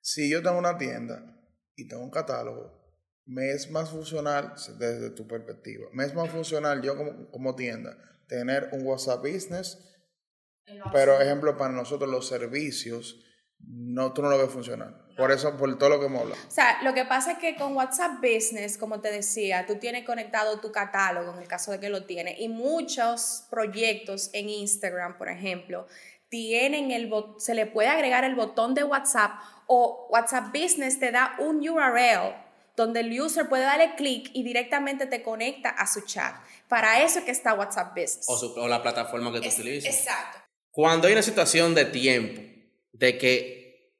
Si yo tengo una tienda y tengo un catálogo, me es más funcional, desde tu perspectiva, me es más funcional yo como, como tienda tener un WhatsApp Business, pero ejemplo, para nosotros los servicios, no, tú no lo ves funcionar. Por eso, por todo lo que hemos hablado. O sea, lo que pasa es que con WhatsApp Business, como te decía, tú tienes conectado tu catálogo en el caso de que lo tienes y muchos proyectos en Instagram, por ejemplo, tienen el se le puede agregar el botón de WhatsApp o WhatsApp Business te da un URL donde el user puede darle clic y directamente te conecta a su chat. Para eso es que está WhatsApp Business. O, su- o la plataforma que tú Es- utilizas. Exacto. Cuando hay una situación de tiempo, de que,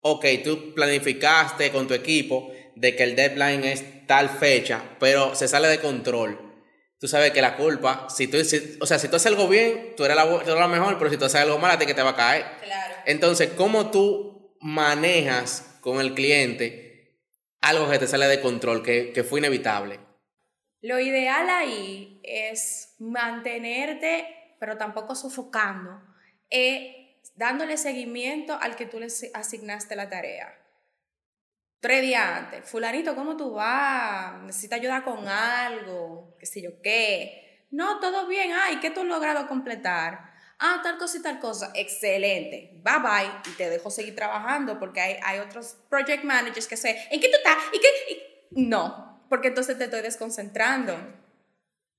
ok, tú planificaste con tu equipo de que el deadline es tal fecha, pero se sale de control. Tú sabes que la culpa, si tú, si- o sea, si tú haces algo bien, tú eres la, tú eres la mejor, pero si tú haces algo mal, a ti que te va a caer. Claro. Entonces, ¿cómo tú manejas con el cliente algo que te sale de control, que, que fue inevitable? Lo ideal ahí es mantenerte, pero tampoco sofocando, eh, dándole seguimiento al que tú le asi- asignaste la tarea. Tres días antes, fulanito, ¿cómo tú vas? ¿Necesitas ayuda con algo? ¿Qué sé yo qué? No, todo bien. Ay, ¿qué tú has logrado completar? Ah, tal cosa y tal cosa. Excelente. Bye bye. Y te dejo seguir trabajando porque hay, hay otros project managers que se, ¿en qué tú estás? ¿Y qué? No, porque entonces te estoy desconcentrando.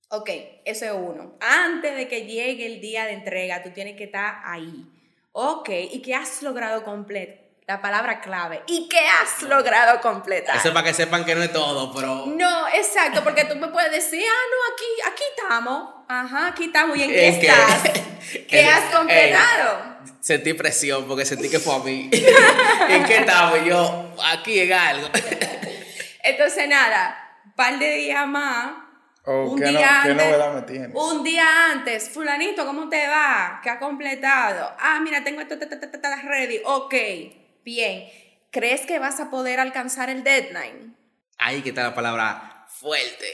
Ok, eso es uno. Antes de que llegue el día de entrega, tú tienes que estar ahí. Ok, ¿y qué has logrado completar? La palabra clave. ¿Y qué has logrado completar? Eso es para que sepan que no es todo, pero. No, exacto, porque tú me puedes decir, ah, no, aquí, aquí estamos. Ajá, aquí estamos. ¿Y en qué Es que- estás? *laughs* ¿Qué el- has completado? Sentí presión porque sentí que fue a mí. *laughs* ¿En qué estaba? Y yo, aquí en algo. *laughs* Entonces, nada, un par de días más. Oh, un ¿qué, no- día qué antes, novedad me tienes? Un día antes, fulanito, ¿cómo te va? ¿Qué ha completado? Ah, mira, tengo esto, ta, ta, ta, ready. Ok, bien. ¿Crees que vas a poder alcanzar el deadline? Ahí que está la palabra fuerte.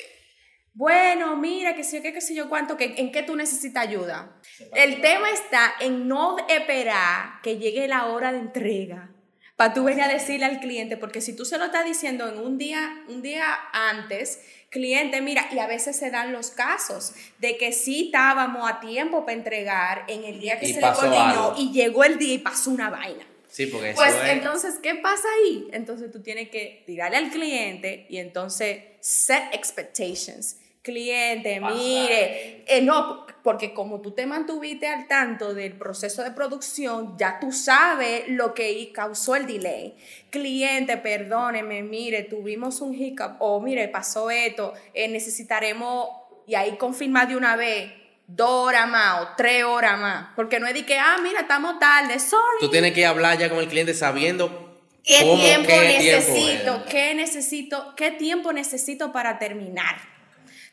Bueno, mira, que sé yo qué, que sé yo cuánto, que, ¿en qué tú necesitas ayuda? El tema está en no esperar que llegue la hora de entrega para tú venir a decirle al cliente, porque si tú se lo estás diciendo en un día, un día antes, cliente, mira, y a veces se dan los casos de que sí estábamos a tiempo para entregar en el día que Y se le coordinó algo. y llegó el día y pasó una vaina. Sí, porque eso Pues es. entonces, ¿qué pasa ahí? Entonces tú tienes que tirarle al cliente y entonces set expectations. Cliente, mire, eh, no, porque como tú te mantuviste al tanto del proceso de producción, ya tú sabes lo que causó el delay. Cliente, perdóneme, mire, tuvimos un hiccup, o mire, pasó esto, eh, necesitaremos, y ahí confirmar de una vez, dos horas más o tres horas más, porque no es de que, ah, mira, estamos tarde, sorry. Tú tienes que hablar ya con el cliente sabiendo ¿Qué cómo, tiempo qué necesito? es. ¿Qué necesito? ¿Qué tiempo necesito para terminar?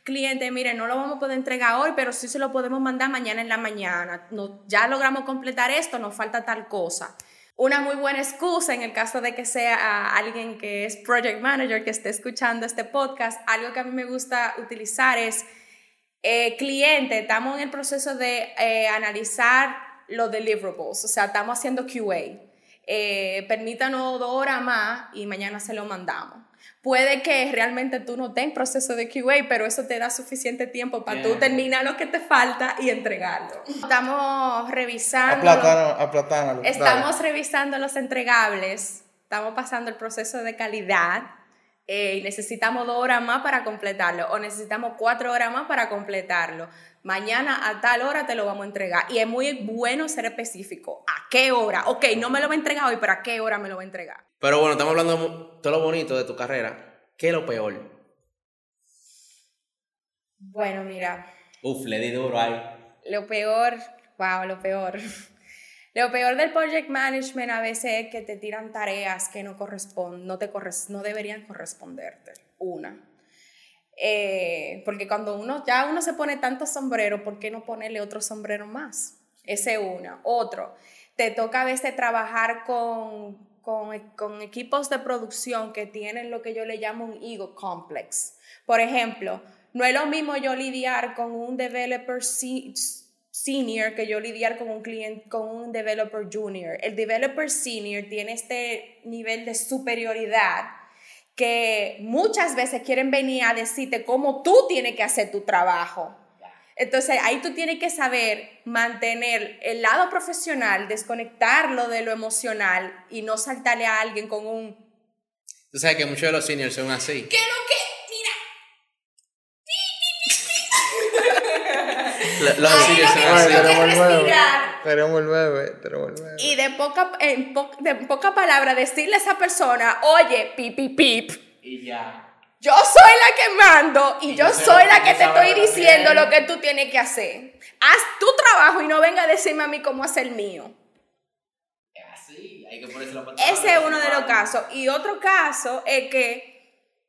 Cliente, mire, no lo vamos a poder entregar hoy, pero sí se lo podemos mandar mañana en la mañana. No, ya logramos completar esto, nos falta tal cosa. Una muy buena excusa en el caso de que sea ah, alguien que es project manager que esté escuchando este podcast, algo que a mí me gusta utilizar es eh, cliente, estamos en el proceso de eh, analizar los deliverables, o sea, estamos haciendo QA. Eh, permítanos dos horas más y mañana se lo mandamos. Puede que realmente tú no estés en proceso de QA, pero eso te da suficiente tiempo para tú Bien. terminar lo que te falta y entregarlo. Estamos revisando. Aplatano, aplatánalo. dale. Estamos revisando los entregables, estamos pasando el proceso de calidad eh, y necesitamos dos horas más para completarlo o necesitamos cuatro horas más para completarlo. Mañana a tal hora te lo vamos a entregar y es muy bueno ser específico. ¿A qué hora? Ok, no me lo va a entregar hoy, pero ¿a qué hora me lo va a entregar? Pero bueno, estamos hablando de todo lo bonito de tu carrera. ¿Qué es lo peor? Bueno, mira, Uf, le di duro ahí. lo peor, wow, lo peor. Lo peor del project management a veces es que te tiran tareas que no corresponden, no, te corres- no deberían corresponderte. Una. Eh, porque cuando uno, ya uno se pone tanto sombrero, ¿por qué no ponerle otro sombrero más? Ese una. Otro, te toca a veces trabajar con, con, con equipos de producción que tienen lo que yo le llamo un ego complex. Por ejemplo, no es lo mismo yo lidiar con un developer senior que yo lidiar con un cliente, con un developer junior. El developer senior tiene este nivel de superioridad que muchas veces quieren venir a decirte cómo tú tienes que hacer tu trabajo. Entonces ahí tú tienes que saber mantener el lado profesional, desconectarlo de lo emocional y no saltarle a alguien con un Tú sabes que muchos de los seniors son así. ¿qué lo que? Mira, Lo- Los lo son así. tenemos el. Tenemos el tenemos el y de poca, en po- de poca palabra decirle a esa persona, oye, pip, pip, pip. Y ya. Yo soy la que mando y, Y yo soy la que te estoy diciendo lo que tú tienes que hacer. Haz tu trabajo y no venga a decirme a mí cómo hacer el mío. Es así. Hay que ponerse la. Ese es uno de los casos. Y otro caso es que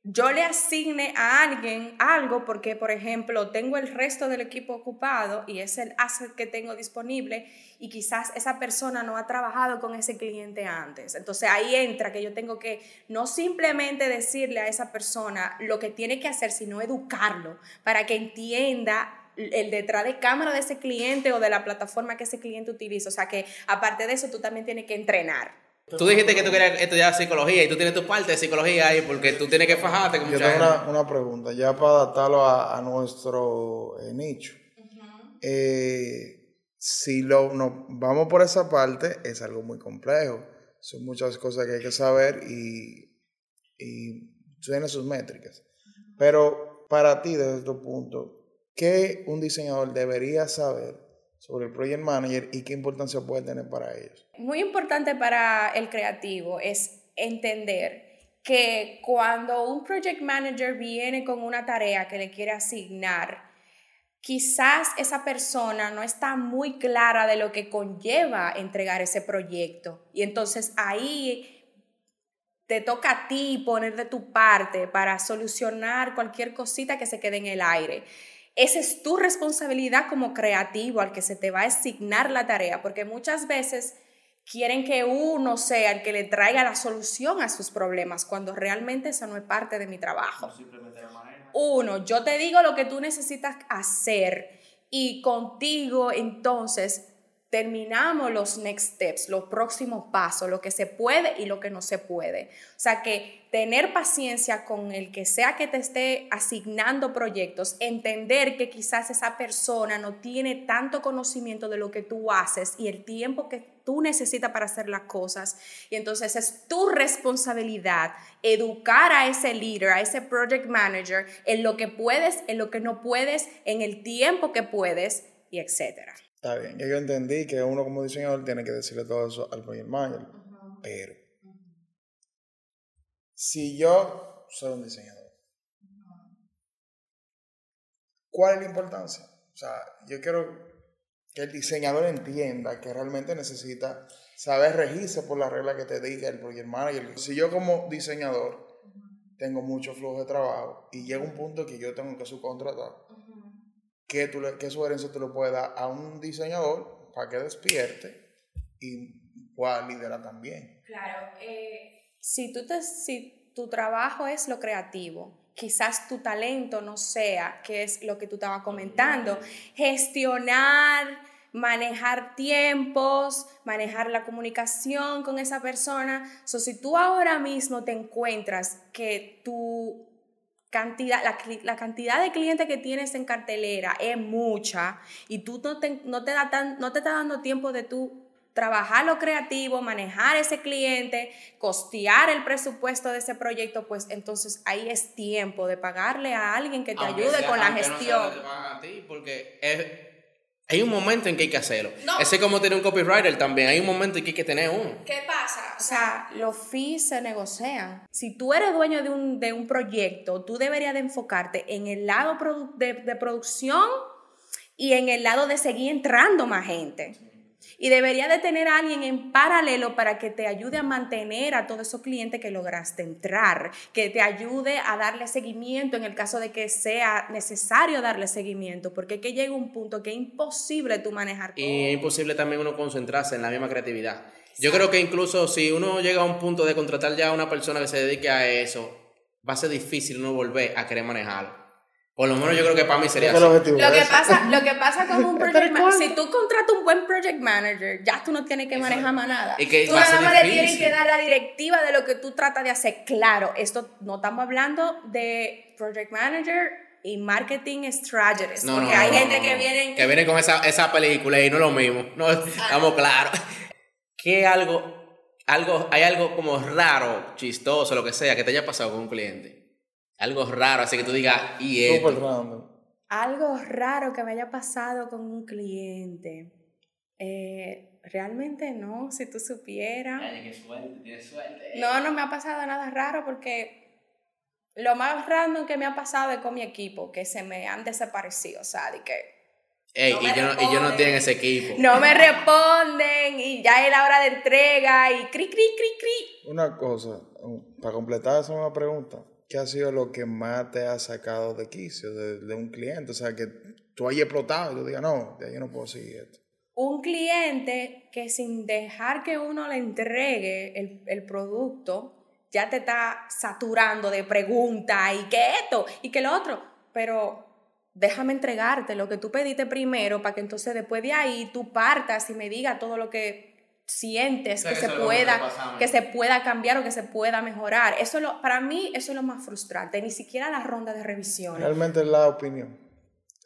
yo le asigne a alguien algo porque, por ejemplo, tengo el resto del equipo ocupado y es el asset que tengo disponible y quizás esa persona no ha trabajado con ese cliente antes. Entonces ahí entra que yo tengo que no simplemente decirle a esa persona lo que tiene que hacer, sino educarlo para que entienda el detrás de cámara de ese cliente o de la plataforma que ese cliente utiliza. O sea que aparte de eso, tú también tienes que entrenar. Tú dijiste que tú querías estudiar psicología y tú tienes tu parte de psicología ahí porque tú tienes que fajarte con Yo mucha tengo una, una pregunta, ya para adaptarlo a, a nuestro eh, nicho. Eh, si lo, no, vamos por esa parte, es algo muy complejo. Son muchas cosas que hay que saber y, y tiene sus métricas. Pero para ti, desde tu punto, ¿qué un diseñador debería saber sobre el project manager y qué importancia puede tener para ellos? Muy importante para el creativo es entender que cuando un project manager viene con una tarea que le quiere asignar, quizás esa persona no está muy clara de lo que conlleva entregar ese proyecto. Y entonces ahí te toca a ti poner de tu parte para solucionar cualquier cosita que se quede en el aire. Esa es tu responsabilidad como creativo al que se te va a asignar la tarea, porque muchas veces quieren que uno sea el que le traiga la solución a sus problemas, cuando realmente eso no es parte de mi trabajo. Uno, yo te digo lo que tú necesitas hacer y contigo entonces terminamos los next steps, los próximos pasos, lo que se puede y lo que no se puede. O sea que tener paciencia con el que sea que te esté asignando proyectos, entender que quizás esa persona no tiene tanto conocimiento de lo que tú haces y el tiempo que tú necesitas para hacer las cosas. Y entonces es tu responsabilidad educar a ese líder, a ese project manager en lo que puedes, en lo que no puedes, en el tiempo que puedes y etcétera. Está bien, yo entendí que uno como diseñador tiene que decirle todo eso al project manager, pero si yo soy un diseñador, ¿cuál es la importancia? O sea, yo quiero que el diseñador entienda que realmente necesita saber regirse por la regla que te diga el project manager. Si yo como diseñador tengo mucho flujo de trabajo y llega un punto que yo tengo que subcontratar, ¿qué, tú qué sugerencia tú le puedes dar a un diseñador para que despierte y pueda liderar también? Claro, eh, si, tú te, si tu trabajo es lo creativo, quizás tu talento no sea, que es lo que tú estabas comentando, gestionar, manejar tiempos, manejar la comunicación con esa persona. So, si tú ahora mismo te encuentras que tu cantidad, la, cantidad de clientes que tienes en cartelera es mucha y tú no te, no te, da no te está dando tiempo de tú trabajar lo creativo, manejar ese cliente, costear el presupuesto de ese proyecto, pues entonces ahí es tiempo de pagarle a alguien que te ayude con la gestión. porque hay un momento en que hay que hacerlo. Ese es como tener un copywriter también. Hay un momento en que hay que tener uno. ¿Qué pasa? O sea, los fees se negocian. Si tú eres dueño de un, de un proyecto, tú deberías de enfocarte en el lado de, de producción y en el lado de seguir entrando más gente. Y debería de tener a alguien en paralelo para que te ayude a mantener a todos esos clientes que lograste entrar, que te ayude a darle seguimiento en el caso de que sea necesario darle seguimiento, porque es que llega un punto que es imposible tú manejar todo. Y es imposible también uno concentrarse en la misma creatividad. Yo creo que incluso si uno llega a un punto de contratar ya a una persona que se dedique a eso, va a ser difícil uno volver a querer manejarlo. Por lo menos yo creo que para mí sería así. Lo que, pasa, lo que pasa con un *laughs* project manager, si tú contratas un buen project manager, ya tú no tienes que manejar más nada. Y que tú nada más le tienes que dar la directiva de lo que tú tratas de hacer. Claro, esto no estamos hablando de project manager y marketing strategies. No, porque hay gente que viene... Que viene con esa, esa película y no es lo mismo. No, ah. estamos claros. Que algo, algo, hay algo como raro, chistoso, lo que sea, que te haya pasado con un cliente algo raro, así que tú digas, y Algo raro que me haya pasado con un cliente. Eh, realmente no, si tú supieras. qué suerte, tienes suerte. No, no me ha pasado nada raro porque lo más random que me ha pasado es con mi equipo, que se me han desaparecido, o sea, de que... Ey, y, yo no, y yo no tengo ese equipo. No me responden y ya es la hora de entrega y cri, cri, cri, cri. Una cosa, para completar esa una pregunta. ¿Qué ha sido lo que más te ha sacado de quicio de, un cliente? O sea, que tú hayas explotado y tú digas, no, de ahí no puedo seguir esto. Un cliente que sin dejar que uno le entregue el, el producto, ya te está saturando de preguntas y que esto y que lo otro. Pero déjame entregarte lo que tú pediste primero para que entonces después de ahí tú partas y me digas todo lo que sientes que, se pueda que se pueda cambiar o que se pueda mejorar. Eso lo, para mí eso es lo más frustrante, ni siquiera la ronda de revisión. Realmente es la opinión,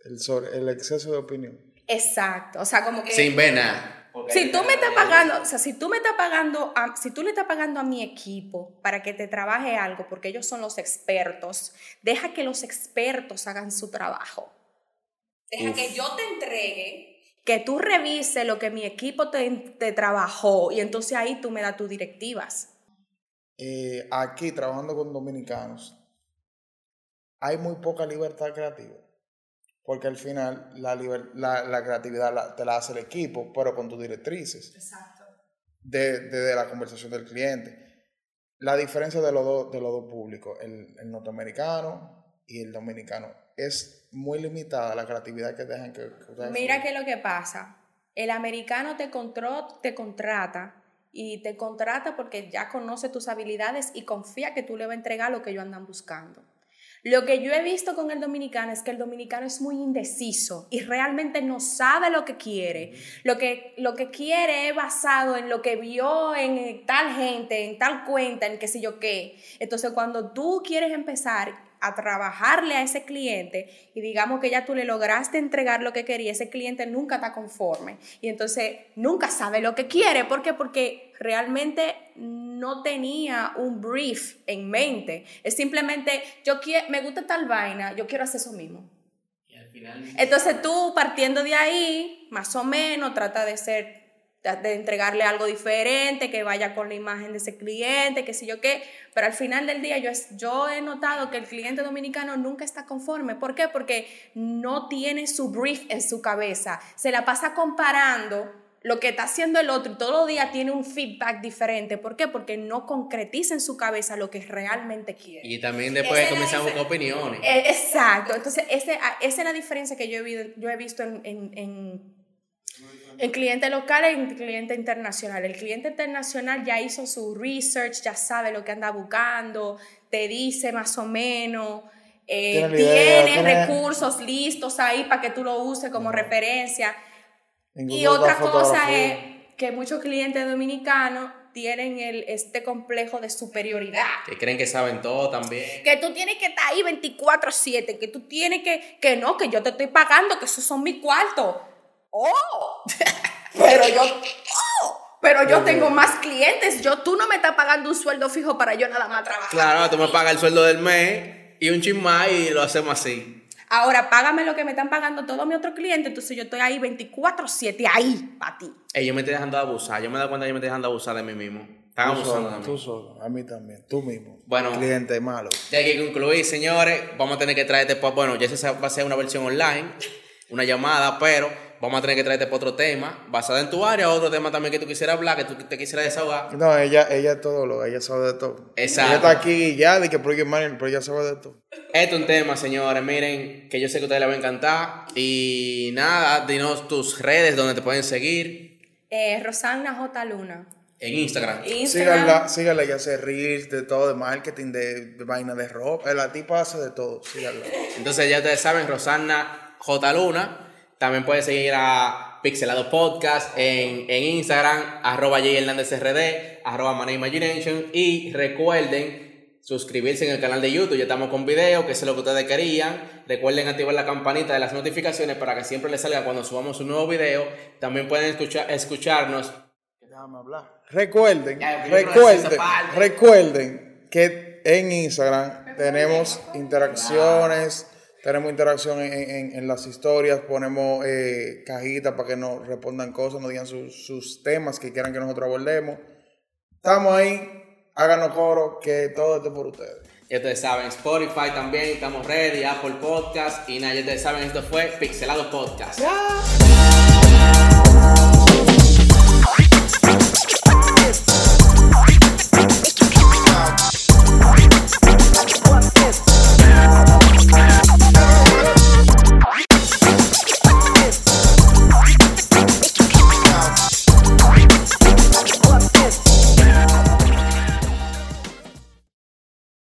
el, el exceso de opinión. Exacto, o sea, como que... Sin ver nada. Si tú me estás pagando, o sea, si tú me estás pagando, a- si tú le estás pagando a mi equipo para que te trabaje algo, porque ellos son los expertos, deja que los expertos hagan su trabajo. Deja Uf. que yo te entregue, que tú revises lo que mi equipo te, te trabajó y entonces ahí tú me das tus directivas. Eh, aquí, trabajando con dominicanos, hay muy poca libertad creativa. Porque al final la, la, la creatividad la- te la hace el equipo, pero con tus directrices. Exacto. de, de- de la conversación del cliente. La diferencia de los dos de los dos públicos, el, el norteamericano y el dominicano, es muy limitada la creatividad que dejan que, que Mira es lo que pasa. El americano te, contro- te contrata y te contrata porque ya conoce tus habilidades y confía que tú le vas a entregar lo que ellos andan buscando. Lo que yo he visto con el dominicano es que el dominicano es muy indeciso y realmente no sabe lo que quiere. Lo que, lo que quiere es basado en lo que vio en tal gente, en tal cuenta, en qué sé yo qué. Entonces, cuando tú quieres empezar a trabajarle a ese cliente y digamos que ya tú le lograste entregar lo que quería, ese cliente nunca está conforme y entonces nunca sabe lo que quiere. ¿Por qué? Porque realmente no tenía un brief en mente. Es simplemente, yo quiero, me gusta tal vaina, yo quiero hacer eso mismo. Y al final. Entonces tú partiendo de ahí, más o menos, trata de ser, de- entregarle algo diferente, que vaya con la imagen de ese cliente, qué sé yo qué, pero al final del día yo, es- yo he notado que el cliente dominicano nunca está conforme. ¿Por qué? Porque no tiene su brief en su cabeza, se la pasa comparando lo que está haciendo el otro y todos los días tiene un feedback diferente. ¿Por qué? Porque no concretiza en su cabeza lo que realmente quiere. Y también después Esa comienzan a buscar opiniones. Eh, Exacto, entonces ese, a- esa es la diferencia que yo he, yo he visto en, en, en, en cliente local y en cliente internacional. El cliente internacional ya hizo su research, ya sabe lo que anda buscando, te dice más o menos, eh, Tiene recursos listos ahí para que tú lo uses como referencia. Incluso Y otra cosa es que muchos clientes dominicanos tienen el, este complejo de superioridad. Que creen que saben todo también. Que tú tienes que estar ahí 24/7, que tú tienes que, que no, que yo te estoy pagando, que esos son mis cuartos. ¡Oh! Pero yo, ¡oh! Pero yo tengo más clientes, yo, tú no me estás pagando un sueldo fijo para yo nada más trabajar. Claro, tú me pagas el sueldo del mes y un chin más y lo hacemos así. Ahora, págame lo que me están pagando todos mis otros clientes, entonces yo estoy ahí 24/7, ahí, para ti. Ey, yo me estoy dejando de abusar. Yo me dado cuenta que yo me estoy dejando de abusar de mí mismo. Están Tú abusando de solo, mí. tú solo, a mí también, tú mismo. Bueno. Cliente malo. Ya hay que concluir, señores. Vamos a tener que traerte, pa- bueno, ya esa va a ser una versión online, una llamada, pero vamos a tener que traerte para otro tema, basado en tu área, otro tema también que tú quisieras hablar, que tú te quisieras desahogar. No, ella, ella es todo lo, ella sabe de todo. Exacto. Ella está aquí ya, de que Project Manager, pero ella sabe de todo. Esto es un tema, señores, miren, que yo sé que a ustedes les va a encantar. Y nada, dinos tus redes donde te pueden seguir Eh, Rosana J. Luna. en Instagram. Instagram. Síganla, síganla, ella hace reels de todo, de marketing, de, de vaina de ropa. La tipa hace de todo, síganla. Entonces ya ustedes saben, Rosana J. Luna. También pueden seguir a Pixelado Podcast en, en Instagram, arroba J Hernández RD, arroba Money Imagination. Y recuerden suscribirse en el canal de YouTube. Ya estamos con video, que eso es lo que ustedes querían. Recuerden activar la campanita de las notificaciones para que siempre les salga cuando subamos un nuevo video. También pueden escuchar, escucharnos. Déjame hablar. Recuerden, Ya, recuerden, recuerden que en Instagram tenemos interacciones, tenemos interacción en, en- en las historias, ponemos eh, cajitas para que nos respondan cosas, nos digan sus, sus temas que quieran que nosotros abordemos. Estamos ahí, háganos coro, que todo esto es por ustedes. Ya ustedes saben, Spotify también, estamos ready, Apple Podcast. Y nada, ya ustedes saben, esto fue Pixelado Podcast. Ya.